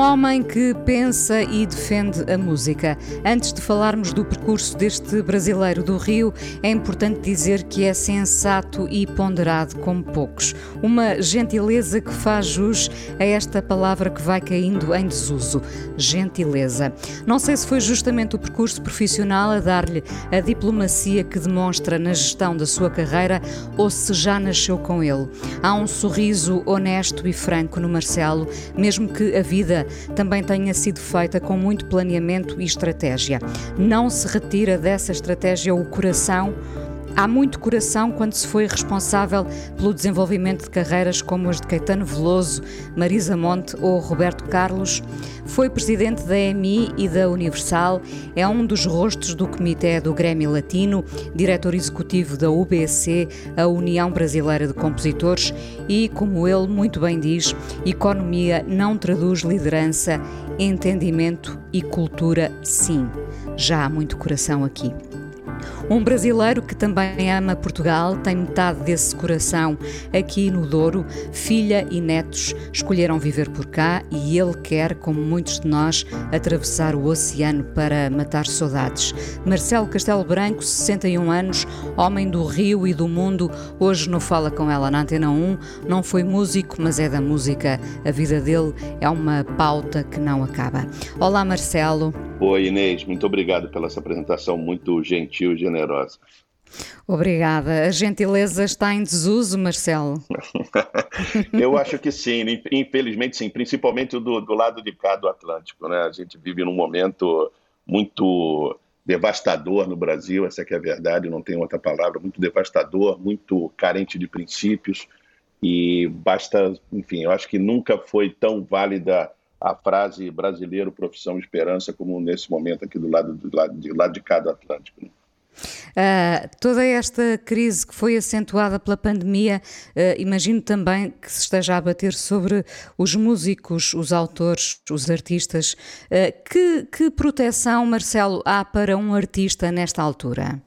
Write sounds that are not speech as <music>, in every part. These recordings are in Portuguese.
Homem que pensa e defende a música. Antes de falarmos do percurso deste brasileiro do Rio, é importante dizer que é sensato e ponderado como poucos. Uma gentileza que faz jus a esta palavra que vai caindo em desuso: gentileza. Não sei se foi justamente o percurso profissional a dar-lhe a diplomacia que demonstra na gestão da sua carreira ou se já nasceu com ele. Há um sorriso honesto e franco no Marcelo, mesmo que a vida também tenha sido feita com muito planeamento e estratégia. Não se retira dessa estratégia o coração Há muito coração quando se foi responsável pelo desenvolvimento de carreiras como as de Caetano Veloso, Marisa Monte ou Roberto Carlos. Foi presidente da EMI e da Universal, é um dos rostos do Comitê do Grêmio Latino, diretor executivo da UBC, a União Brasileira de Compositores, e, como ele muito bem diz, economia não traduz liderança, entendimento e cultura, sim. Já há muito coração aqui. Um brasileiro que também ama Portugal, tem metade desse coração aqui no Douro. Filha e netos escolheram viver por cá e ele quer, como muitos de nós, atravessar o oceano para matar saudades. Marcelo Castelo Branco, 61 anos, homem do Rio e do mundo, hoje não fala com ela na Antena 1, não foi músico, mas é da música. A vida dele é uma pauta que não acaba. Olá, Marcelo. Oi, Inês, muito obrigado pela essa apresentação muito gentil e generosa. Obrigada. A gentileza está em desuso, Marcelo? <laughs> Eu acho que sim, infelizmente sim, principalmente do, do lado de cá do Atlântico. Né? A gente vive num momento muito devastador no Brasil, essa é a verdade, não tem outra palavra, muito devastador, muito carente de princípios e basta, enfim, eu acho que nunca foi tão válida a frase brasileiro, profissão, esperança, como nesse momento aqui do lado, do lado, de, lado de cá do Atlântico. Né? Uh, toda esta crise que foi acentuada pela pandemia, uh, imagino também que se esteja a bater sobre os músicos, os autores, os artistas. Uh, que, que proteção, Marcelo, há para um artista nesta altura?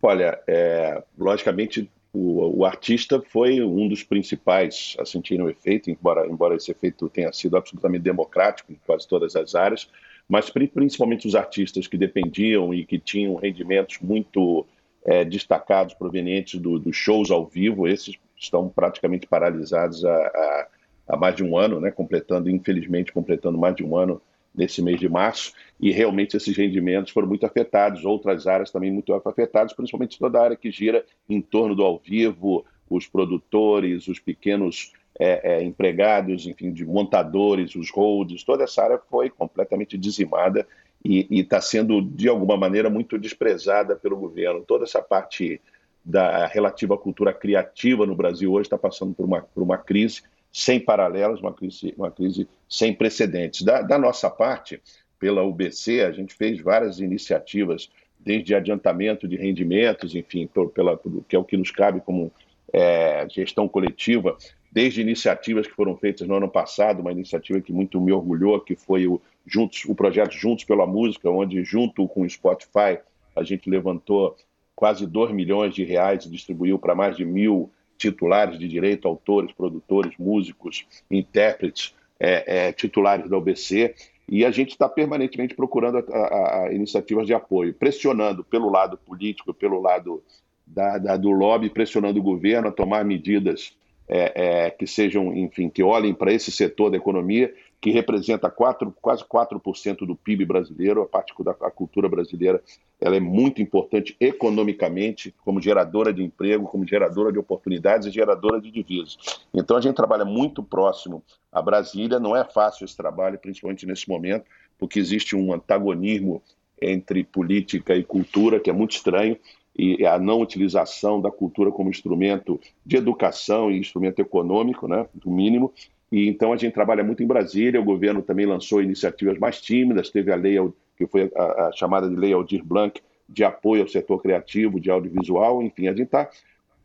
Olha, é, logicamente o, o, artista foi um dos principais a sentir o efeito, embora, embora esse efeito tenha sido absolutamente democrático em quase todas as áreas, mas principalmente os artistas que dependiam e que tinham rendimentos muito é, destacados provenientes dos do shows ao vivo, esses estão praticamente paralisados há, há, há mais de um ano, né, completando, infelizmente, completando mais de um ano nesse mês de março, e realmente esses rendimentos foram muito afetados, outras áreas também muito afetadas, principalmente toda a área que gira em torno do ao vivo, os produtores, os pequenos é, é, empregados, enfim, de montadores, os holds, toda essa área foi completamente dizimada e está sendo, de alguma maneira, muito desprezada pelo governo. Toda essa parte da relativa à cultura criativa no Brasil hoje está passando por uma, por uma crise sem paralelos, uma crise, uma crise sem precedentes. Da, da nossa parte, pela UBC, a gente fez várias iniciativas, desde adiantamento de rendimentos, enfim, por, pela, por, que é o que nos cabe como é, gestão coletiva, desde iniciativas que foram feitas no ano passado, uma iniciativa que muito me orgulhou, que foi o, Juntos, o projeto Juntos pela Música, onde, junto com o Spotify, a gente levantou quase 2 milhões de reais e distribuiu para mais de mil titulares de direito, autores, produtores, músicos, intérpretes, é, é, titulares da OBC, e a gente está permanentemente procurando a, a, a iniciativas de apoio, pressionando pelo lado político, pelo lado da, da, do lobby, pressionando o governo a tomar medidas é, é que sejam, enfim, que olhem para esse setor da economia que representa 4, quase 4% do PIB brasileiro, a parte da a cultura brasileira, ela é muito importante economicamente, como geradora de emprego, como geradora de oportunidades e geradora de divisas. Então a gente trabalha muito próximo a Brasília, não é fácil esse trabalho, principalmente nesse momento, porque existe um antagonismo entre política e cultura que é muito estranho, e a não utilização da cultura como instrumento de educação e instrumento econômico, né, do mínimo, E então a gente trabalha muito em Brasília. O governo também lançou iniciativas mais tímidas. Teve a lei que foi a, a chamada de Lei Aldir Blanc de apoio ao setor criativo, de audiovisual. Enfim, a gente está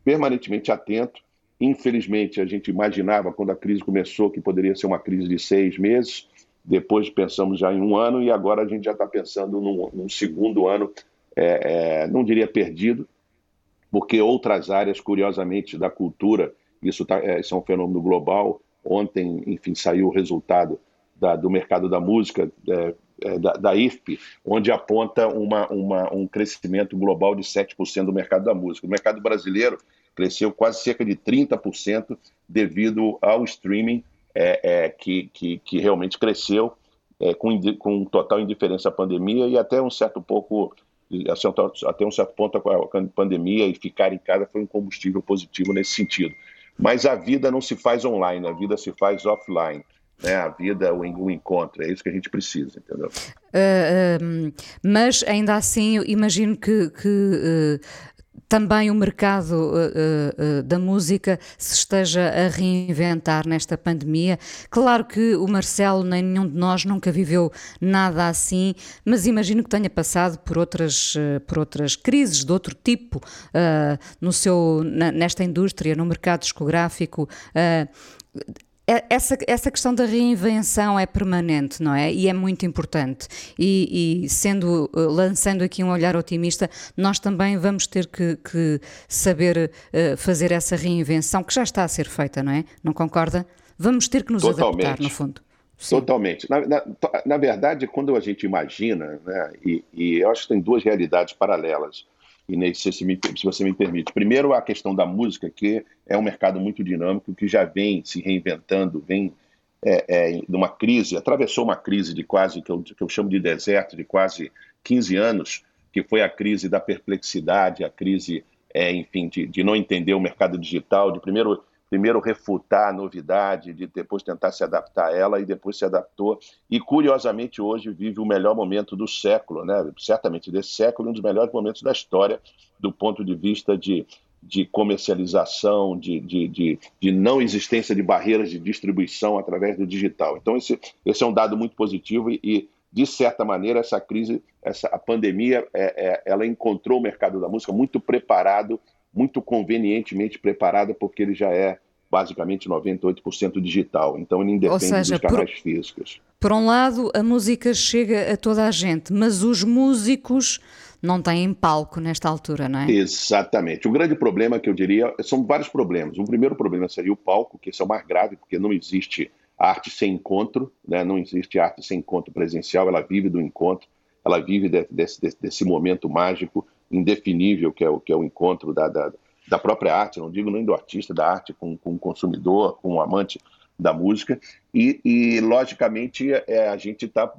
permanentemente atento. Infelizmente, a gente imaginava quando a crise começou que poderia ser uma crise de seis meses. Depois pensamos já em um ano e agora a gente já está pensando num, num, segundo ano, é, é, não diria perdido, porque outras áreas, curiosamente, da cultura, isso, tá, é, isso é um fenômeno global, Ontem, enfim, saiu o resultado da, do mercado da música, é, é, da, da, IFP, onde aponta uma, uma, um crescimento global de 7% do mercado da música. O mercado brasileiro cresceu quase cerca de 30% devido ao streaming, é, é, que, que, que, realmente cresceu é, com, com total indiferença à pandemia e até um certo pouco até um certo ponto a pandemia e ficar em casa foi um combustível positivo nesse sentido. Mas a vida não se faz online, a vida se faz offline. Né? A vida, o, o encontro, é isso que a gente precisa, entendeu? Uh, mas ainda assim, eu imagino que, que uh, também o mercado uh, uh, da música se esteja a reinventar nesta pandemia. Claro que o Marcelo nem nenhum de nós nunca viveu nada assim, mas imagino que tenha passado por outras, uh, por outras crises de outro tipo no seu, na, nesta indústria, no mercado discográfico. É, essa, essa questão da reinvenção é permanente, não é? E é muito importante. E, e sendo, eh, lançando aqui um olhar otimista, nós também vamos ter que, que saber uh, fazer essa reinvenção, que já está a ser feita, não é? Não concorda? Vamos ter que nos Totalmente. adaptar, no fundo. Sim. Totalmente. Na, na, na, verdade, quando a gente imagina, né, e, e eu acho que tem duas realidades paralelas Inês, se, me, se você me permite. Primeiro, a questão da música, que é um mercado muito dinâmico, que já vem se reinventando, vem é, é, numa crise, atravessou uma crise de quase, que eu, que eu chamo de deserto, de quase 15 anos, que foi a crise da perplexidade, a crise, é, enfim, de, de não entender o mercado digital, de primeiro primeiro refutar a novidade, de depois tentar se adaptar a ela e depois se adaptou. E curiosamente hoje vive o melhor momento do século, né? certamente desse século, um dos melhores momentos da história do ponto de vista de, de comercialização, de, de, de, de não existência de barreiras de distribuição através do digital. Então esse, esse é um dado muito positivo e, de certa maneira, essa crise, essa, a pandemia, é, é, ela encontrou o mercado da música muito preparado muito convenientemente preparada, porque ele já é basicamente 98% digital, então ele independe seja, dos canais por, físicos. Por um lado, a música chega a toda a gente, mas os músicos não têm palco nesta altura, não é? Exatamente. O grande problema que eu diria, são vários problemas. O primeiro problema seria o palco, que esse é o mais grave, porque não existe arte sem encontro, né? não existe arte sem encontro presencial, ela vive do encontro, ela vive de, desse, desse momento mágico, indefinível que é o, que é o encontro da, da, da própria arte, não digo nem do artista, da arte com, com o consumidor, com o amante da música. E, e logicamente, é, a gente está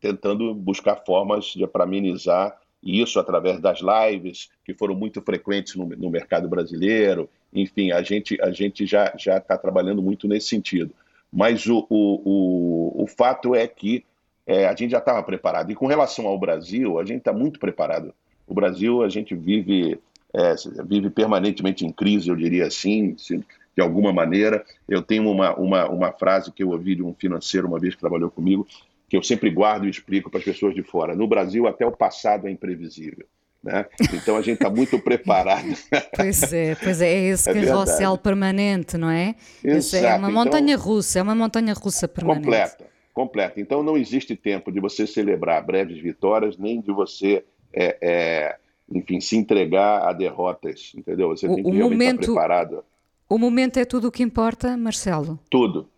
tentando buscar formas para amenizar isso através das lives, que foram muito frequentes no, no mercado brasileiro. Enfim, a gente, a gente já está trabalhando muito nesse sentido. Mas o, o, o, o fato é que é, a gente já estava preparado. E com relação ao Brasil, a gente está muito preparado o Brasil, a gente vive, é, vive permanentemente em crise, eu diria assim, de alguma maneira. Eu tenho uma, uma, uma frase que eu ouvi de um financeiro uma vez que trabalhou comigo, que eu sempre guardo e explico para as pessoas de fora. No Brasil, até o passado é imprevisível. Né? Então a gente está muito <laughs> preparado. pois é, pois é, é esse é carrossel permanente, não é? Exato. É uma então montanha então, russa, é uma montanha russa permanente. Completa, completa. Então não existe tempo de você celebrar breves vitórias, nem de você é, é, enfim, se entregar a derrotas, entendeu? Você o, tem que realmente momento, estar preparado. O momento é tudo o que importa, Marcelo? Tudo.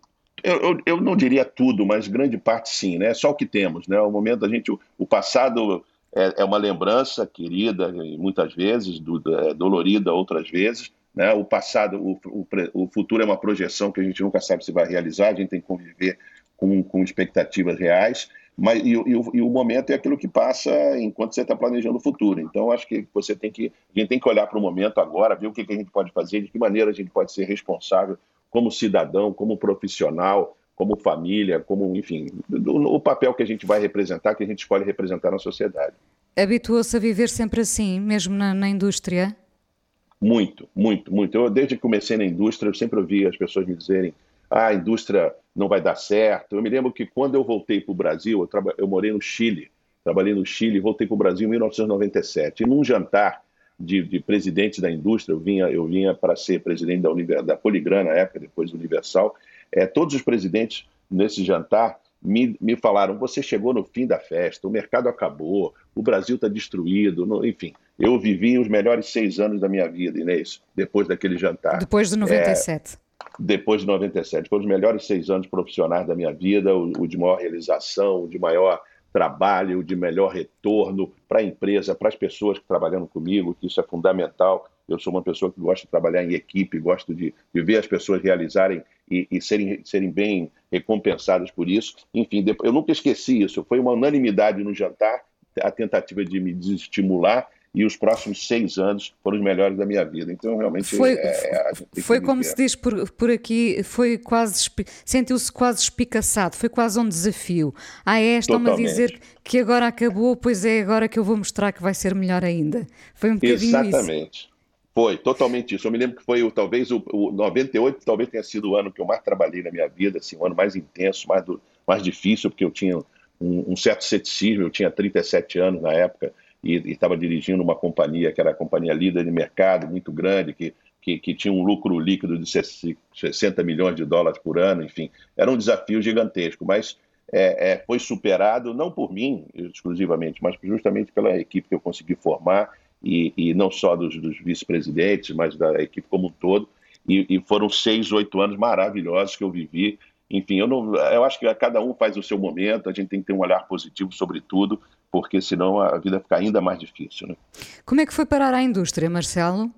Eu, eu, eu, não diria tudo, mas grande parte sim, né? Só o que temos, né? O momento a gente, o, o passado é, é, uma lembrança querida, muitas vezes, do, é, dolorida outras vezes, né? O passado, o, o, o futuro é uma projeção que a gente nunca sabe se vai realizar, a gente tem que conviver com, com expectativas reais. Mas, e, e, o, e, o, momento é aquilo que passa enquanto você está planejando o futuro. Então, acho que você tem que, a gente tem que olhar para o momento agora, ver o que, que a gente pode fazer, de que maneira a gente pode ser responsável como cidadão, como profissional, como família, como, enfim, o, papel que a gente vai representar, que a gente escolhe representar na sociedade. Habituou-se a viver sempre assim, mesmo na, na indústria? Muito, muito, muito. Eu, desde que comecei na indústria, eu sempre ouvi as pessoas me dizerem ah, a indústria não vai dar certo. Eu me lembro que quando eu voltei para o Brasil, eu, eu morei no Chile, trabalhei no Chile e voltei para o Brasil em 1997. E num jantar de, de presidentes da indústria, eu vinha, eu vinha para ser presidente da, da Poligram na época, depois do Universal, é, todos os presidentes nesse jantar me, me falaram: você chegou no fim da festa, o mercado acabou, o Brasil está destruído, no, enfim. Eu vivi os melhores seis anos da minha vida, Inês, depois daquele jantar. Depois de 97. É, depois de 97. Foram os melhores seis anos profissionais da minha vida, o, o de maior realização, o de maior trabalho, o de melhor retorno para a empresa, para as pessoas que trabalham comigo, que isso é fundamental. Eu sou uma pessoa que gosta de trabalhar em equipe, gosto de, de ver as pessoas realizarem e, e, serem, serem bem recompensadas por isso. Enfim, eu nunca esqueci isso. Foi uma unanimidade no jantar, a tentativa de me desestimular e os próximos seis anos foram os melhores da minha vida. Então, realmente. Foi, é, foi como se diz por, por aqui, foi quase. Sentiu-se quase espicaçado, foi quase um desafio. Ah, é, estão-me a dizer que agora acabou, pois é agora que eu vou mostrar que vai ser melhor ainda. Foi um bocadinho Exatamente. Isso. Foi, totalmente isso. Eu me lembro que foi talvez o, o 98 talvez tenha sido o ano que eu mais trabalhei na minha vida, assim, o ano mais intenso, mais, do, mais difícil, porque eu tinha um, um certo ceticismo, eu tinha 37 anos na época, e estava dirigindo uma companhia que era a companhia líder de mercado, muito grande, que, que, que, tinha um lucro líquido de 60 milhões de dólares por ano, enfim, era um desafio gigantesco, mas é, é, foi superado não por mim exclusivamente, mas justamente pela equipe que eu consegui formar, e, e não só dos, dos vice-presidentes, mas da equipe como um todo, e, e foram seis, oito anos maravilhosos que eu vivi, enfim, eu, não, eu acho que cada um faz o seu momento, a gente tem que ter um olhar positivo sobre tudo, porque senão a vida fica ainda mais difícil. Né? Como é que foi parar a indústria, Marcelo?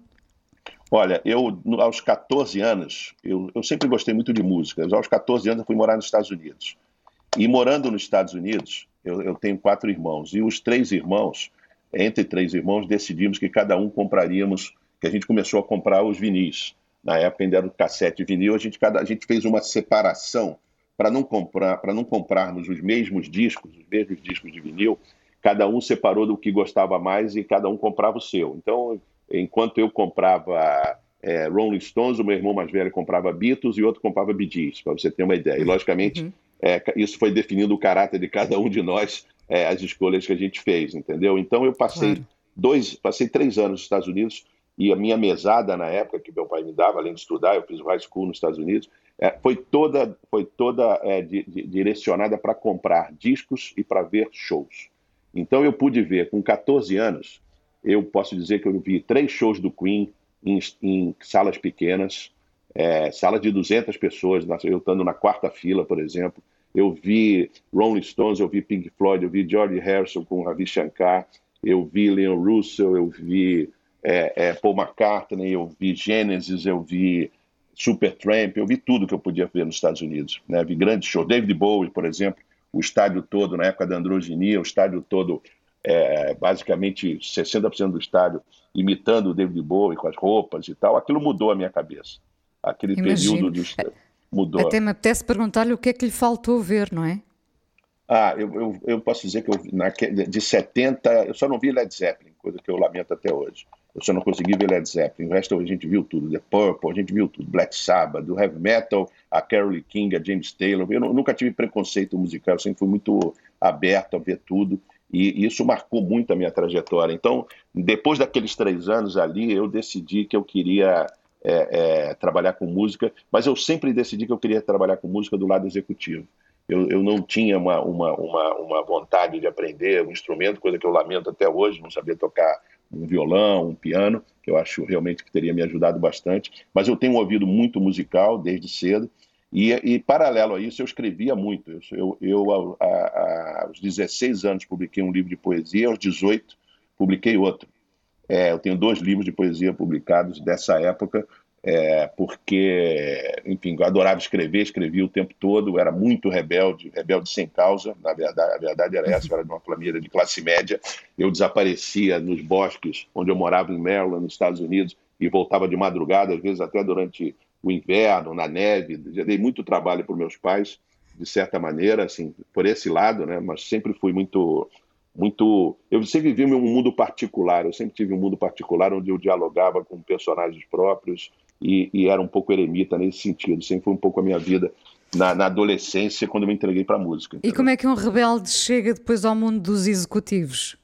Olha, eu aos 14 anos, eu, eu sempre gostei muito de música. Aos 14 anos eu fui morar nos Estados Unidos. E morando nos Estados Unidos, eu, eu tenho quatro irmãos. E os três irmãos, entre três irmãos, decidimos que cada um compraríamos, que a gente começou a comprar os vinis. Na época ainda era o cassete vinil, a gente, cada, a gente fez uma separação para não comprar, para não comprarmos os mesmos discos, os mesmos discos de vinil, cada um separou do que gostava mais e cada um comprava o seu. Então, enquanto eu comprava é, Rolling Stones, o meu irmão mais velho comprava Beatles e outro comprava Bee Gees, para você ter uma ideia. E, logicamente, uhum. é, isso foi definindo o caráter de cada um de nós, é, as escolhas que a gente fez, entendeu? Então, eu passei claro. dois, passei três anos nos Estados Unidos e a minha mesada na época que meu pai me dava, além de estudar, eu fiz o high school nos Estados Unidos, é, foi toda, foi toda é, di, di, direcionada para comprar discos e para ver shows. Então eu pude ver, com 14 anos, eu posso dizer que eu vi três shows do Queen em, em salas pequenas, é, salas de 200 pessoas, eu estando na quarta fila, por exemplo. Eu vi Rolling Stones, eu vi Pink Floyd, eu vi George Harrison com Ravi Shankar, eu vi Leon Russell, eu vi é, é, Paul McCartney, eu vi Genesis, eu vi Supertramp, eu vi tudo que eu podia ver nos Estados Unidos. Né? Vi grandes shows. David Bowie, por exemplo, o estádio todo, na época da androginia, o estádio todo, é, basicamente 60% do estádio imitando o David Bowie com as roupas e tal, aquilo mudou a minha cabeça. Aquele Imagino. período de, mudou. Até me apetece perguntar-lhe o que é que lhe faltou ver, não é? Ah, eu, eu, eu posso dizer que eu, na, de 70, eu só não vi Led Zeppelin, coisa que eu lamento até hoje. Eu só não consegui ver Led Zeppelin. O resto a gente viu tudo. The Purple, a gente viu tudo. Black Sabbath, do heavy metal, a Carole King, a James Taylor. Eu nunca tive preconceito musical, eu sempre fui muito aberto a ver tudo. E isso marcou muito a minha trajetória. Então, depois daqueles três anos ali, eu decidi que eu queria é, é, trabalhar com música, mas eu sempre decidi que eu queria trabalhar com música do lado executivo. Eu, eu não tinha uma, uma, uma, uma vontade de aprender um instrumento, coisa que eu lamento até hoje, não sabia tocar um violão, um piano, que eu acho realmente que teria me ajudado bastante. Mas eu tenho um ouvido muito musical desde cedo. E, e paralelo a isso, eu escrevia muito. Eu, eu a, a, aos 16 anos, publiquei um livro de poesia, aos 18, publiquei outro. É, eu tenho dois livros de poesia publicados dessa época, é, porque, enfim, eu adorava escrever, escrevia o tempo todo, era muito rebelde, rebelde sem causa, na verdade, a verdade era essa, eu era de uma família de classe média, eu desaparecia nos bosques onde eu morava em Maryland, nos Estados Unidos, e voltava de madrugada, às vezes até durante o inverno, na neve, já dei muito trabalho para meus pais, de certa maneira, assim, por esse lado, né, mas sempre fui muito muito. Eu sempre vivi um mundo particular, eu sempre tive um mundo particular onde eu dialogava com personagens próprios, e, e, era um pouco eremita nesse sentido. Sempre foi um pouco a minha vida na, na adolescência, quando eu me entreguei para a música. Entendeu? E como é que um rebelde chega depois ao mundo dos executivos?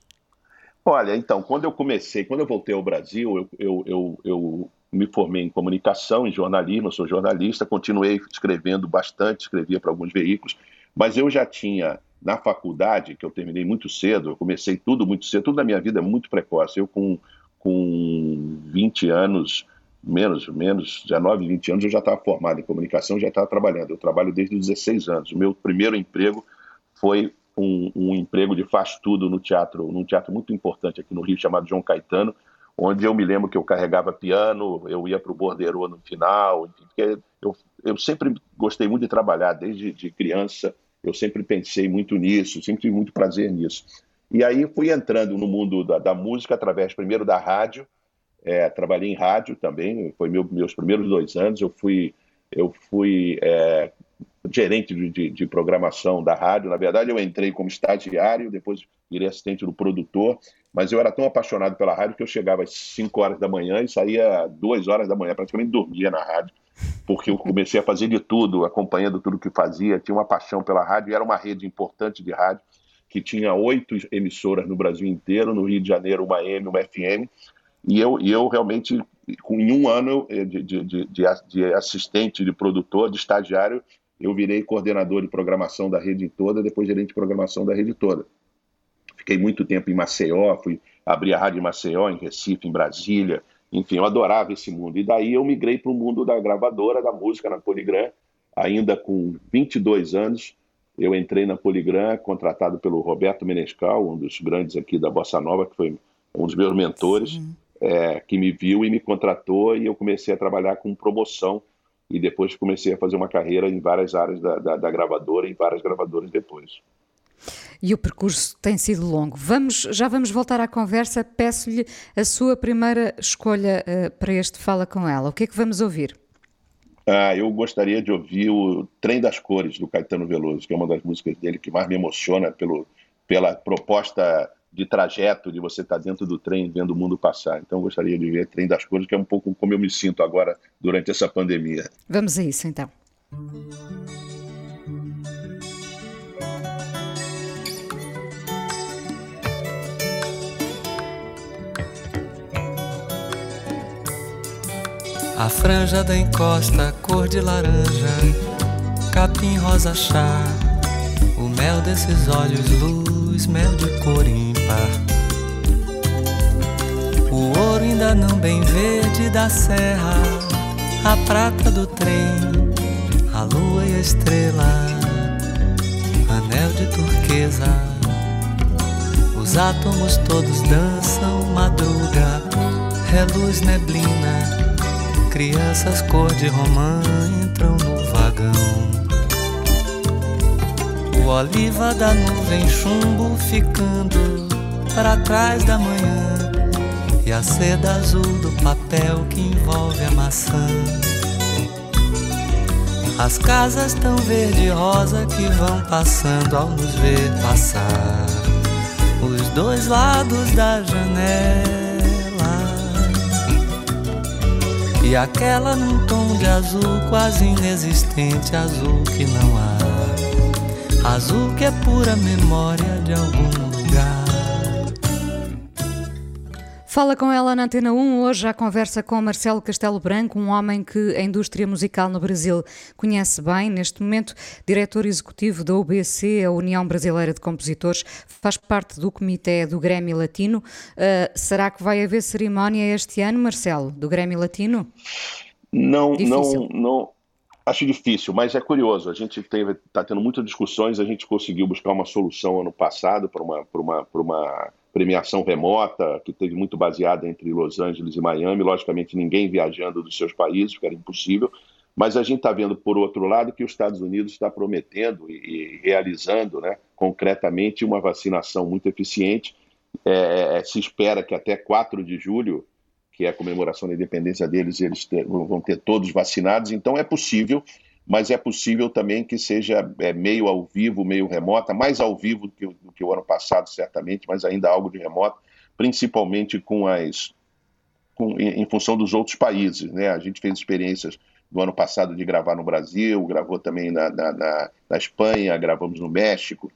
Olha, então, quando eu comecei, quando eu voltei ao Brasil, eu, eu, eu, eu me formei em comunicação, em jornalismo, sou jornalista, continuei escrevendo bastante, escrevia para alguns veículos, mas eu já tinha na faculdade, que eu terminei muito cedo, eu comecei tudo muito cedo, tudo na minha vida é muito precoce. Eu com, com 20 anos, menos, menos, 19, 20 anos, eu já estava formado em comunicação, já estava trabalhando. Eu trabalho desde os 16 anos. O meu primeiro emprego foi um, um emprego de faz tudo no teatro, num teatro muito importante aqui no Rio, chamado João Caetano, onde eu me lembro que eu carregava piano, eu ia para o borderô no final, enfim, porque eu, eu sempre gostei muito de trabalhar, desde de criança, eu sempre pensei muito nisso, sempre tive muito prazer nisso. E aí fui entrando no mundo da, da música através, primeiro, da rádio, é, trabalhei em rádio também, foi meu, meus primeiros dois anos, eu fui, eu fui é, gerente de, de, de, programação da rádio. Na verdade, eu entrei como estagiário, depois virei assistente do produtor, mas eu era tão apaixonado pela rádio que eu chegava às 5 horas da manhã e saía às 2 horas da manhã, praticamente dormia na rádio, porque eu comecei a fazer de tudo, acompanhando tudo que fazia, tinha uma paixão pela rádio, era uma rede importante de rádio, que tinha oito emissoras no Brasil inteiro, no Rio de Janeiro uma M, uma FM, e eu, e eu realmente, em um ano de, de, de, de assistente, de produtor, de estagiário, eu virei coordenador de programação da rede toda, depois gerente de programação da rede toda. Fiquei muito tempo em Maceió, fui abrir a rádio em Maceió, em Recife, em Brasília, enfim, eu adorava esse mundo. E daí eu migrei para o mundo da gravadora, da música na Poligram, ainda com 22 anos. Eu entrei na Poligram, contratado pelo Roberto Menescal, um dos grandes aqui da Bossa Nova, que foi um dos meus mentores, é, que me viu e me contratou, e eu comecei a trabalhar com promoção e depois comecei a fazer uma carreira em várias áreas da, da, da gravadora, em várias gravadoras depois. E o percurso tem sido longo. Vamos, já vamos voltar à conversa. Peço-lhe a sua primeira escolha uh, para este Fala com ela. O que é que vamos ouvir? Ah, eu gostaria de ouvir o Trem das Cores, do Caetano Veloso, que é uma das músicas dele que mais me emociona pelo, pela proposta de trajeto, de você estar dentro do trem vendo o mundo passar. Então eu gostaria de ver Trem das Cores, que é um pouco como eu me sinto agora durante essa pandemia. Vamos a isso então. A franja da encosta, cor de laranja, capim rosa chá, o mel desses olhos, luz, mel de cor O ouro ainda não bem verde da serra, a prata do trem, a lua e a estrela, anel de turquesa. Os átomos todos dançam madruga, reluz neblina Crianças cor de romã entram no vagão. O oliva da nuvem chumbo ficando para trás da manhã. E a seda azul do papel que envolve a maçã. As casas tão verde e rosa que vão passando ao nos ver passar. Os dois lados da janela E aquela num tom de azul quase inexistente, azul que não há, azul que é pura memória de algum Fala com ela na Antena 1. Hoje a conversa com Marcelo Castelo Branco, um homem que a indústria musical no Brasil conhece bem. Neste momento, diretor executivo da UBC, a União Brasileira de Compositores, faz parte do comitê do Grêmio Latino. Uh, será que vai haver cerimónia este ano, Marcelo, do Grêmio Latino? Não, difícil. não, não. Acho difícil, mas é curioso. A gente está tendo muitas discussões. A gente conseguiu buscar uma solução ano passado para uma, uma, uma premiação remota, que teve muito baseada entre Los Angeles e Miami, logicamente ninguém viajando dos seus países, porque era impossível, mas a gente está vendo, por outro lado, que os Estados Unidos está prometendo e, realizando né, concretamente uma vacinação muito eficiente. É, é, se espera que até 4 de julho, que é a comemoração da independência deles, eles ter, vão ter todos vacinados, então é possível mas é possível também que seja é, meio ao vivo, meio remota, mais ao vivo do que, do que, o ano passado, certamente, mas ainda algo de remoto, principalmente com as, com, em, em, função dos outros países. Né? A gente fez experiências do ano passado de gravar no Brasil, gravou também na, na, na, na Espanha, gravamos no México.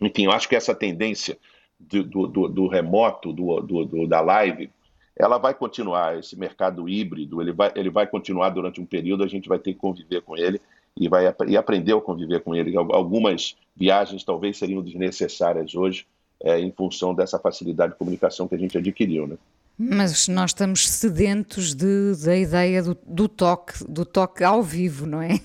Enfim, eu acho que essa tendência do, do, do, do remoto, do, da live, ela vai continuar, esse mercado híbrido, ele vai, ele vai continuar durante um período, a gente vai ter que conviver com ele e, vai, e aprender a conviver com ele. Algumas viagens talvez seriam desnecessárias hoje, é, em função dessa facilidade de comunicação que a gente adquiriu. Né? Mas nós estamos sedentos de, da ideia do, do toque, do toque ao vivo, não é?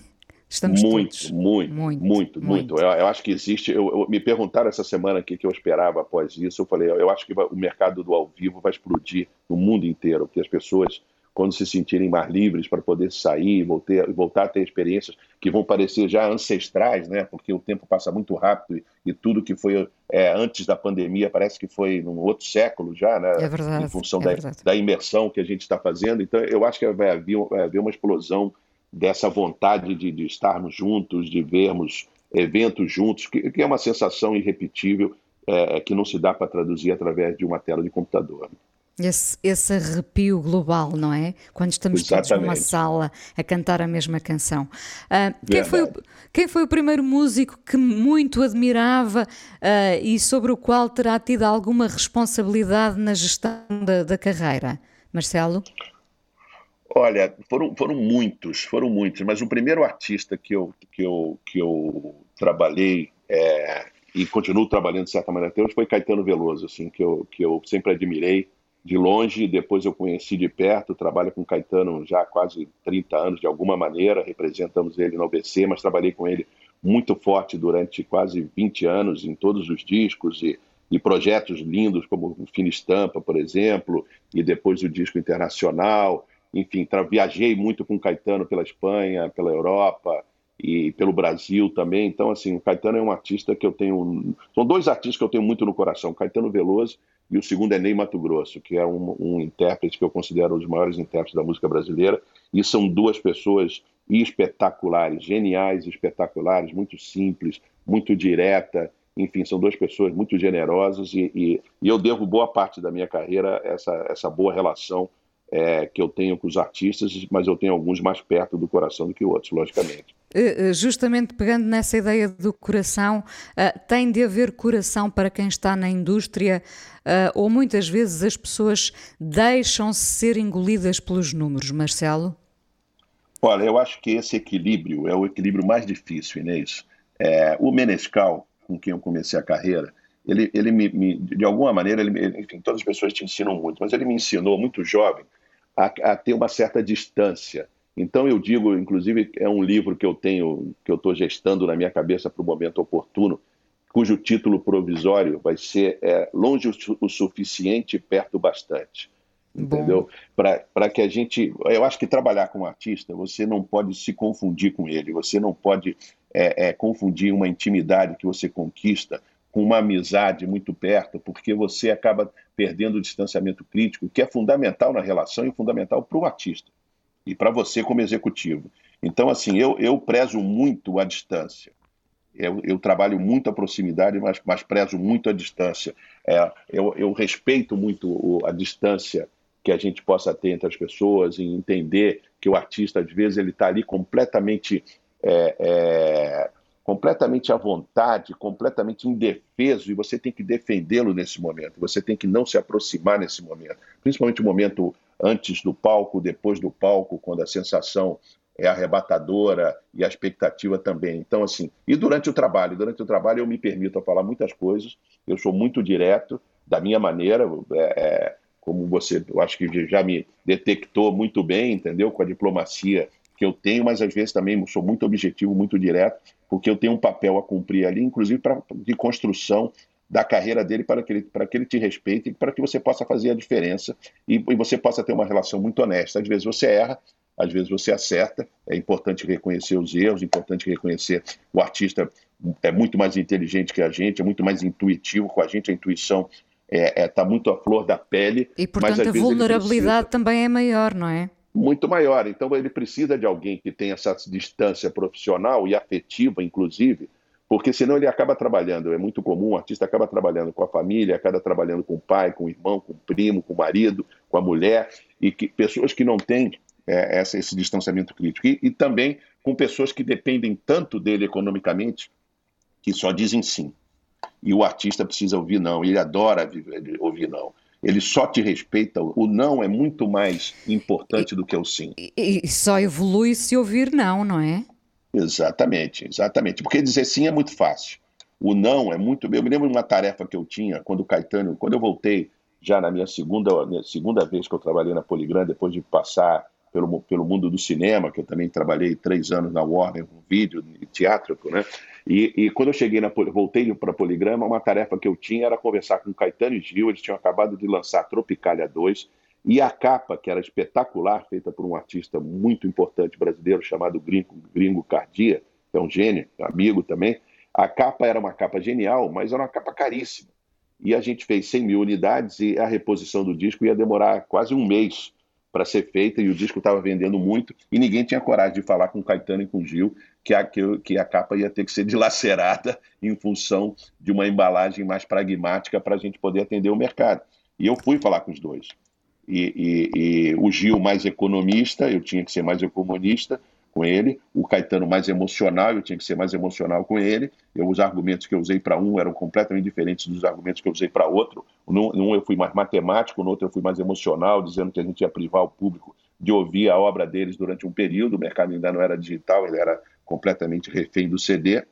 Estamos muito, todos. muito, muito, muito, muito. Eu, eu, acho que existe. Eu, eu, me perguntaram essa semana aqui que eu esperava após isso. Eu falei, eu acho que o mercado do ao vivo vai explodir no mundo inteiro, porque as pessoas quando se sentirem mais livres para poder sair, voltar, voltar a ter experiências que vão parecer já ancestrais, né? Porque o tempo passa muito rápido e, e tudo que foi é, antes da pandemia parece que foi num outro século já, né? É verdade. Em função é da, da, imersão que a gente está fazendo. Então, eu acho que vai haver, vai haver uma explosão dessa vontade de, de, estarmos juntos, de vermos eventos juntos, que, que é uma sensação irrepetível é, que não se dá para traduzir através de uma tela de computador. Esse, esse arrepio global, não é? Quando estamos Exatamente. todos numa sala a cantar a mesma canção. Uh, quem, foi o, quem foi o primeiro músico que muito admirava uh, e sobre o qual terá tido alguma responsabilidade na gestão da, da carreira? Marcelo? Olha, foram, foram muitos, foram muitos, mas o primeiro artista que eu, que eu, que eu trabalhei é, e continuo trabalhando de certa maneira até hoje foi Caetano Veloso, assim, que eu, que eu sempre admirei de longe, depois eu conheci de perto, trabalho com Caetano já há quase 30 anos, de alguma maneira, representamos ele na OBC, mas trabalhei com ele muito forte durante quase 20 anos em todos os discos e, e projetos lindos como o Fina Estampa, por exemplo, e depois o disco internacional. Enfim, viajei muito com Caetano pela Espanha, pela Europa e pelo Brasil também. Então, assim, o Caetano é um artista que eu tenho. São dois artistas que eu tenho muito no coração: Caetano Veloso e o segundo é Ney Mato Grosso, que é um, um intérprete que eu considero um dos maiores intérpretes da música brasileira, e são duas pessoas espetaculares, geniais, espetaculares, muito simples, muito direta, enfim, são duas pessoas muito generosas e, e, e eu devo boa parte da minha carreira essa, essa boa relação é, que eu tenho com os artistas, mas eu tenho alguns mais perto do coração do que outros, logicamente. Eh, eh, justamente pegando nessa ideia do coração, eh, tem de haver coração para quem está na indústria ou muitas vezes as pessoas deixam-se ser engolidas pelos números, Marcelo? Olha, eu acho que esse equilíbrio é o equilíbrio mais difícil, Inês. É, o Menescal, com quem eu comecei a carreira, ele, ele me, me de alguma maneira, ele, enfim, todas as pessoas te ensinam muito, mas ele me ensinou muito jovem a, a ter uma certa distância então eu digo, inclusive, é um livro que eu tenho, que eu estou gestando na minha cabeça para o momento oportuno, cujo título provisório vai ser é, Longe o, o Suficiente, Perto Bastante. Entendeu? Para que a gente. Eu acho que trabalhar com um artista, você não pode se confundir com ele, você não pode é, é, confundir uma intimidade que você conquista com uma amizade muito perto, porque você acaba perdendo o distanciamento crítico, que é fundamental na relação e fundamental para o artista e para você como executivo. Então, assim, eu, eu prezo muito a distância. Eu, eu trabalho muito a proximidade, mas, mas prezo muito a distância. É, eu, eu respeito muito a distância que a gente possa ter entre as pessoas e entender que o artista, às vezes, ele está ali completamente, é, é, completamente à vontade, completamente indefeso, e você tem que defendê-lo nesse momento. Você tem que não se aproximar nesse momento, principalmente o momento antes do palco, depois do palco, quando a sensação é arrebatadora e a expectativa também. Então, assim, e durante o trabalho, durante o trabalho eu me permito falar muitas coisas, eu sou muito direto, da minha maneira, é, é, como você, eu acho que já me detectou muito bem, entendeu? Com a diplomacia que eu tenho, mas às vezes também sou muito objetivo, muito direto, porque eu tenho um papel a cumprir ali, inclusive pra, de construção da carreira dele para que ele, para que ele te respeite e para que você possa fazer a diferença e, e, você possa ter uma relação muito honesta. Às vezes você erra, às vezes você acerta. É importante reconhecer os erros, é importante reconhecer o artista é muito mais inteligente que a gente, é muito mais intuitivo com a gente, a intuição está é, é, tá muito à flor da pele. E portanto a vulnerabilidade também é maior, não é? Muito maior. Então ele precisa de alguém que tenha essa distância profissional e afetiva, inclusive, porque senão ele acaba trabalhando. É muito comum, o artista acaba trabalhando com a família, acaba trabalhando com o pai, com o irmão, com o primo, com o marido, com a mulher, e que pessoas que não têm é, essa, esse distanciamento crítico. E, e também com pessoas que dependem tanto dele economicamente que só dizem sim. E o artista precisa ouvir não, ele adora ouvir não. Ele só te respeita. O não é muito mais importante e, do que o sim. E, e só evolui se ouvir não, não é? Exatamente, exatamente. Porque dizer sim é muito fácil. O não é muito. Eu me lembro de uma tarefa que eu tinha quando o Caetano, quando eu voltei já na minha segunda, minha segunda vez que eu trabalhei na Poligram, depois de passar pelo, pelo mundo do cinema, que eu também trabalhei três anos na Warner, com vídeo e teatro, né? E, e, quando eu cheguei na voltei para Poligrama, uma tarefa que eu tinha era conversar com Caetano e Gil, eles tinham acabado de lançar Tropicália 2, e a capa, que era espetacular, feita por um artista muito importante brasileiro chamado Gringo, Gringo Cardia, que é um gênio, amigo também, a capa era uma capa genial, mas era uma capa caríssima. E a gente fez 100 mil unidades e a reposição do disco ia demorar quase um mês para ser feita e o disco estava vendendo muito e ninguém tinha coragem de falar com o Caetano e com o Gil que a, que, a capa ia ter que ser <laughs> dilacerada em função de uma embalagem mais pragmática para a gente poder atender o mercado. E eu fui falar com os dois. E, e, e, o Gil mais economista, eu tinha que ser mais economista com ele, o Caetano mais emocional, eu tinha que ser mais emocional com ele. Eu, os argumentos que eu usei para um eram completamente diferentes dos argumentos que eu usei para outro. Num, num eu fui mais matemático, no outro eu fui mais emocional, dizendo que a gente ia privar o público de ouvir a obra deles durante um período. O mercado ainda não era digital, ele era completamente refém do CD.